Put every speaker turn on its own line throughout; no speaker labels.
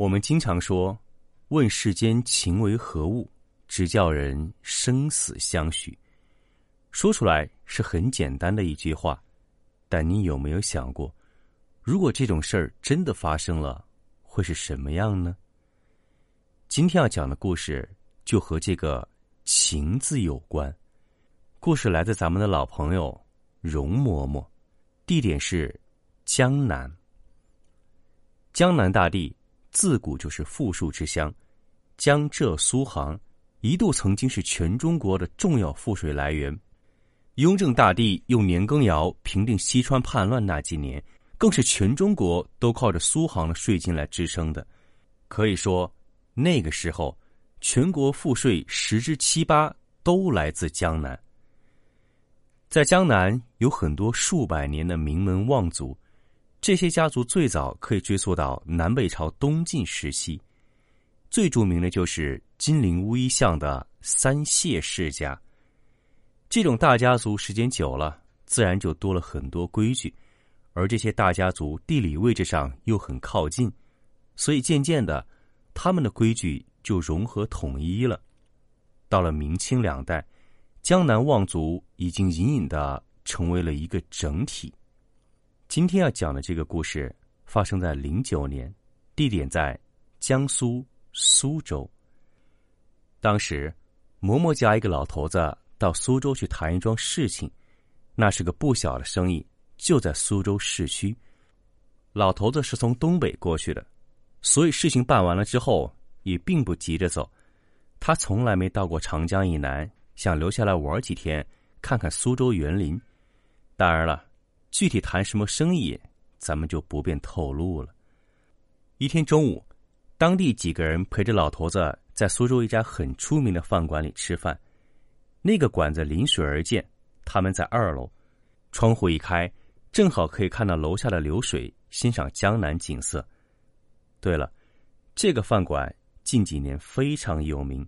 我们经常说：“问世间情为何物，直叫人生死相许。”说出来是很简单的一句话，但你有没有想过，如果这种事儿真的发生了，会是什么样呢？今天要讲的故事就和这个“情”字有关。故事来自咱们的老朋友容嬷嬷，地点是江南。江南大地。自古就是富庶之乡，江浙苏杭一度曾经是全中国的重要赋税来源。雍正大帝用年羹尧平定西川叛乱那几年，更是全中国都靠着苏杭的税金来支撑的。可以说，那个时候全国赋税十之七八都来自江南。在江南有很多数百年的名门望族。这些家族最早可以追溯到南北朝东晋时期，最著名的就是金陵乌衣巷的三谢世家。这种大家族时间久了，自然就多了很多规矩，而这些大家族地理位置上又很靠近，所以渐渐的，他们的规矩就融合统一了。到了明清两代，江南望族已经隐隐的成为了一个整体。今天要讲的这个故事发生在零九年，地点在江苏苏州。当时，嬷嬷家一个老头子到苏州去谈一桩事情，那是个不小的生意，就在苏州市区。老头子是从东北过去的，所以事情办完了之后也并不急着走。他从来没到过长江以南，想留下来玩几天，看看苏州园林。当然了。具体谈什么生意，咱们就不便透露了。一天中午，当地几个人陪着老头子在苏州一家很出名的饭馆里吃饭。那个馆子临水而建，他们在二楼，窗户一开，正好可以看到楼下的流水，欣赏江南景色。对了，这个饭馆近几年非常有名。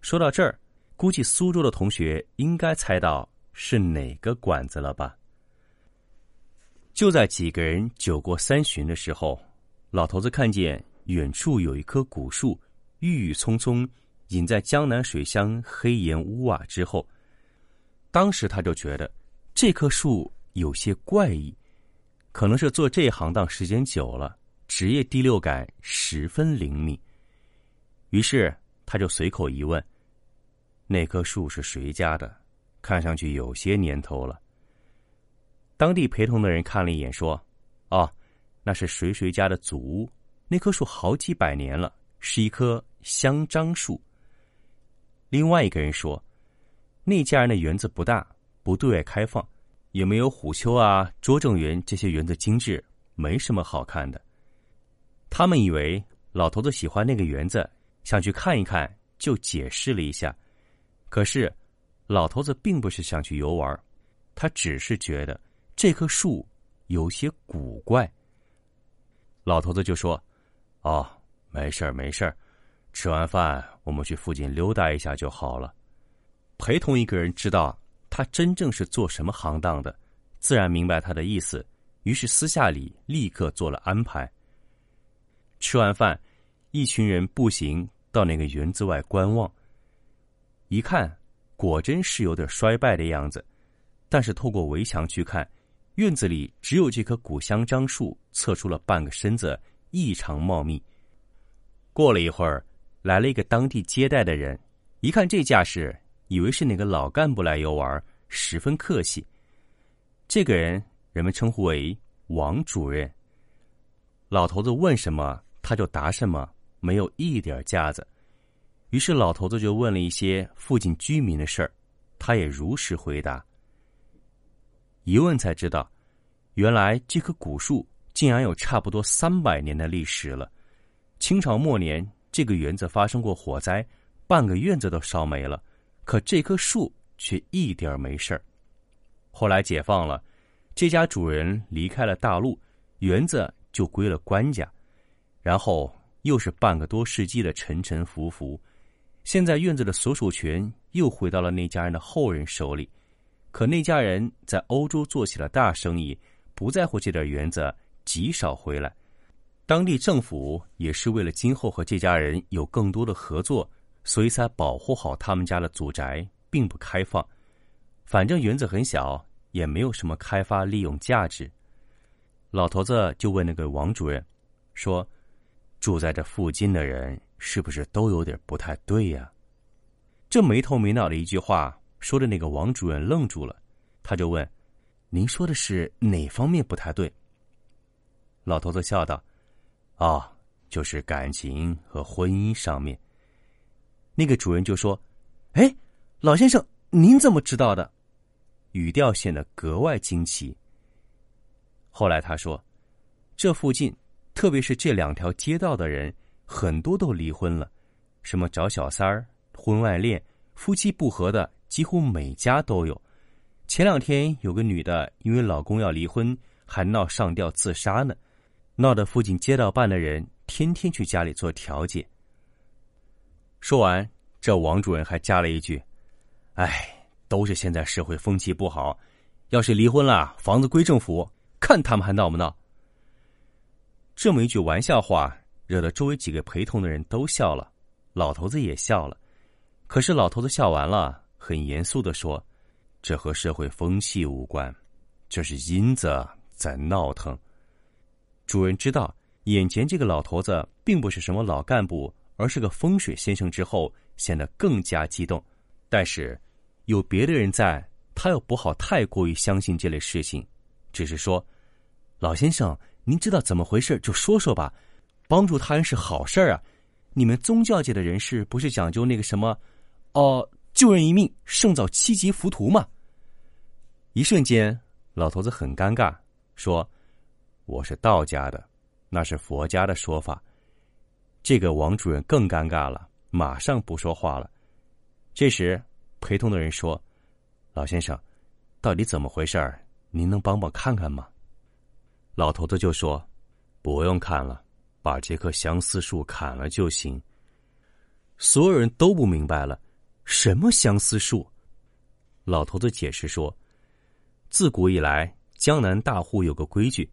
说到这儿，估计苏州的同学应该猜到是哪个馆子了吧？就在几个人酒过三巡的时候，老头子看见远处有一棵古树，郁郁葱葱，隐在江南水乡黑岩屋瓦之后。当时他就觉得这棵树有些怪异，可能是做这行当时间久了，职业第六感十分灵敏。于是他就随口一问：“那棵树是谁家的？看上去有些年头了。”当地陪同的人看了一眼，说：“哦，那是谁谁家的祖屋？那棵树好几百年了，是一棵香樟树。”另外一个人说：“那家人的园子不大，不对外开放，也没有虎丘啊、拙政园这些园子精致，没什么好看的。”他们以为老头子喜欢那个园子，想去看一看，就解释了一下。可是，老头子并不是想去游玩，他只是觉得。这棵树有些古怪。老头子就说：“哦，没事儿，没事儿，吃完饭我们去附近溜达一下就好了。”陪同一个人知道他真正是做什么行当的，自然明白他的意思，于是私下里立刻做了安排。吃完饭，一群人步行到那个园子外观望。一看，果真是有点衰败的样子，但是透过围墙去看。院子里只有这棵古香樟树侧出了半个身子，异常茂密。过了一会儿，来了一个当地接待的人，一看这架势，以为是哪个老干部来游玩，十分客气。这个人人们称呼为王主任。老头子问什么，他就答什么，没有一点架子。于是老头子就问了一些附近居民的事儿，他也如实回答。一问才知道，原来这棵古树竟然有差不多三百年的历史了。清朝末年，这个园子发生过火灾，半个院子都烧没了，可这棵树却一点没事儿。后来解放了，这家主人离开了大陆，园子就归了官家，然后又是半个多世纪的沉沉浮浮，现在院子的所属权又回到了那家人的后人手里。可那家人在欧洲做起了大生意，不在乎这点园子。极少回来，当地政府也是为了今后和这家人有更多的合作，所以才保护好他们家的祖宅，并不开放。反正园子很小，也没有什么开发利用价值。老头子就问那个王主任，说：“住在这附近的人是不是都有点不太对呀？”这没头没脑的一句话，说的那个王主任愣住了，他就问：“您说的是哪方面不太对？”老头子笑道：“哦，就是感情和婚姻上面。”那个主人就说：“哎，老先生，您怎么知道的？”语调显得格外惊奇。后来他说：“这附近，特别是这两条街道的人，很多都离婚了，什么找小三儿、婚外恋、夫妻不和的，几乎每家都有。前两天有个女的，因为老公要离婚，还闹上吊自杀呢。”闹得附近街道办的人天天去家里做调解。说完，这王主任还加了一句：“哎，都是现在社会风气不好，要是离婚了，房子归政府，看他们还闹不闹。”这么一句玩笑话，惹得周围几个陪同的人都笑了，老头子也笑了。可是老头子笑完了，很严肃的说：“这和社会风气无关，这是银子在闹腾。”主人知道眼前这个老头子并不是什么老干部，而是个风水先生之后，显得更加激动。但是有别的人在，他又不好太过于相信这类事情，只是说：“老先生，您知道怎么回事就说说吧，帮助他人是好事儿啊。你们宗教界的人士不是讲究那个什么，哦，救人一命胜造七级浮屠吗？”一瞬间，老头子很尴尬，说。我是道家的，那是佛家的说法。这个王主任更尴尬了，马上不说话了。这时，陪同的人说：“老先生，到底怎么回事儿？您能帮我看看吗？”老头子就说：“不用看了，把这棵相思树砍了就行。”所有人都不明白了，什么相思树？老头子解释说：“自古以来，江南大户有个规矩。”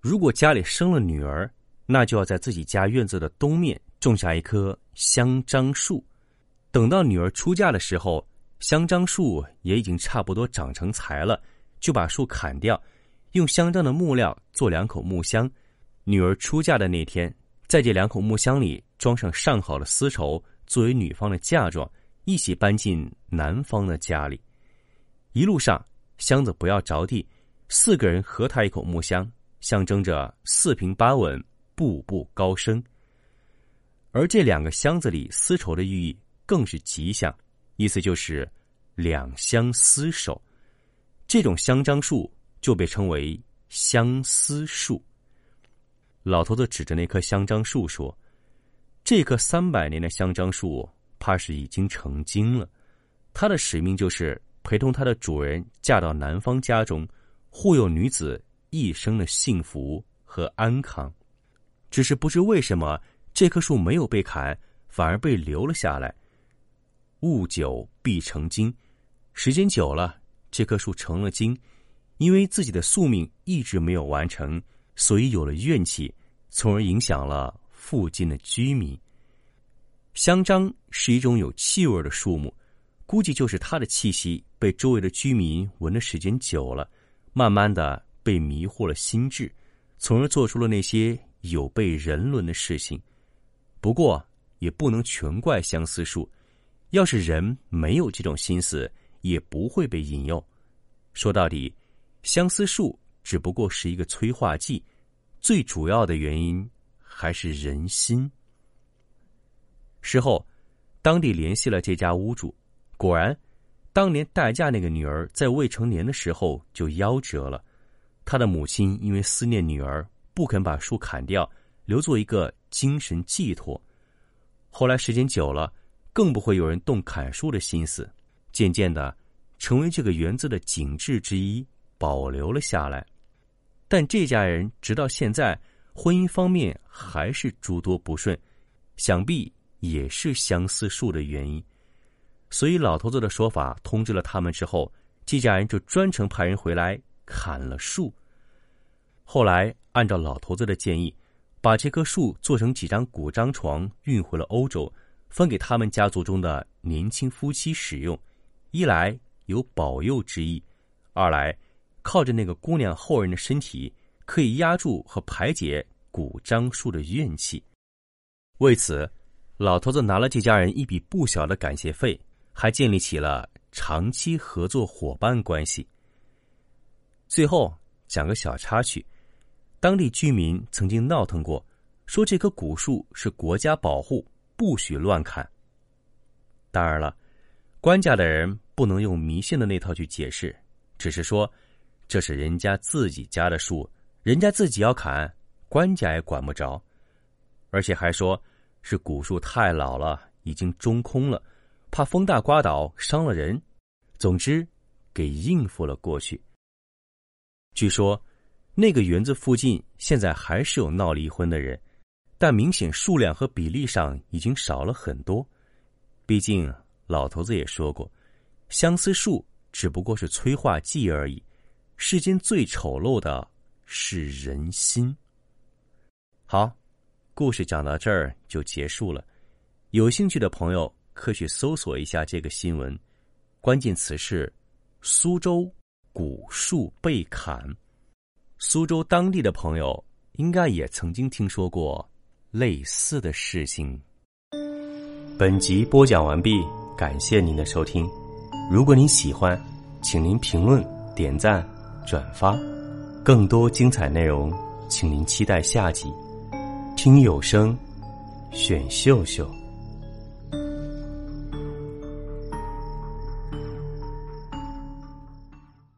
如果家里生了女儿，那就要在自己家院子的东面种下一棵香樟树。等到女儿出嫁的时候，香樟树也已经差不多长成材了，就把树砍掉，用香樟的木料做两口木箱。女儿出嫁的那天，在这两口木箱里装上上好的丝绸，作为女方的嫁妆，一起搬进男方的家里。一路上，箱子不要着地，四个人合抬一口木箱。象征着四平八稳、步步高升。而这两个箱子里丝绸的寓意更是吉祥，意思就是两相厮守。这种香樟树就被称为相思树。老头子指着那棵香樟树说：“这棵三百年的香樟树，怕是已经成精了。它的使命就是陪同它的主人嫁到男方家中，护佑女子。”一生的幸福和安康，只是不知为什么这棵树没有被砍，反而被留了下来。物久必成精，时间久了，这棵树成了精，因为自己的宿命一直没有完成，所以有了怨气，从而影响了附近的居民。香樟是一种有气味的树木，估计就是它的气息被周围的居民闻的时间久了，慢慢的。被迷惑了心智，从而做出了那些有悖人伦的事情。不过，也不能全怪相思树。要是人没有这种心思，也不会被引诱。说到底，相思树只不过是一个催化剂，最主要的原因还是人心。事后，当地联系了这家屋主，果然，当年待嫁那个女儿在未成年的时候就夭折了。他的母亲因为思念女儿，不肯把树砍掉，留作一个精神寄托。后来时间久了，更不会有人动砍树的心思，渐渐的，成为这个园子的景致之一，保留了下来。但这家人直到现在，婚姻方面还是诸多不顺，想必也是相思树的原因。所以老头子的说法通知了他们之后，季家人就专程派人回来砍了树。后来按照老头子的建议。把这棵树做成几张古张床，运回了欧洲，分给他们家族中的年轻夫妻使用。一来有保佑之意，二来靠着那个姑娘后人的身体，可以压住和排解古樟树的怨气。为此，老头子拿了这家人一笔不小的感谢费，还建立起了长期合作伙伴关系。最后讲个小插曲。当地居民曾经闹腾过，说这棵古树是国家保护，不许乱砍。当然了，官家的人不能用迷信的那套去解释，只是说这是人家自己家的树，人家自己要砍，官家也管不着。而且还说是古树太老了，已经中空了，怕风大刮倒伤了人。总之，给应付了过去。据说。那个园子附近现在还是有闹离婚的人，但明显数量和比例上已经少了很多。毕竟老头子也说过，相思树只不过是催化剂而已。世间最丑陋的是人心。好，故事讲到这儿就结束了。有兴趣的朋友可去搜索一下这个新闻，关键词是“苏州古树被砍”。苏州当地的朋友应该也曾经听说过类似的事情。本集播讲完毕，感谢您的收听。如果您喜欢，请您评论、点赞、转发。更多精彩内容，请您期待下集。听有声，选秀秀。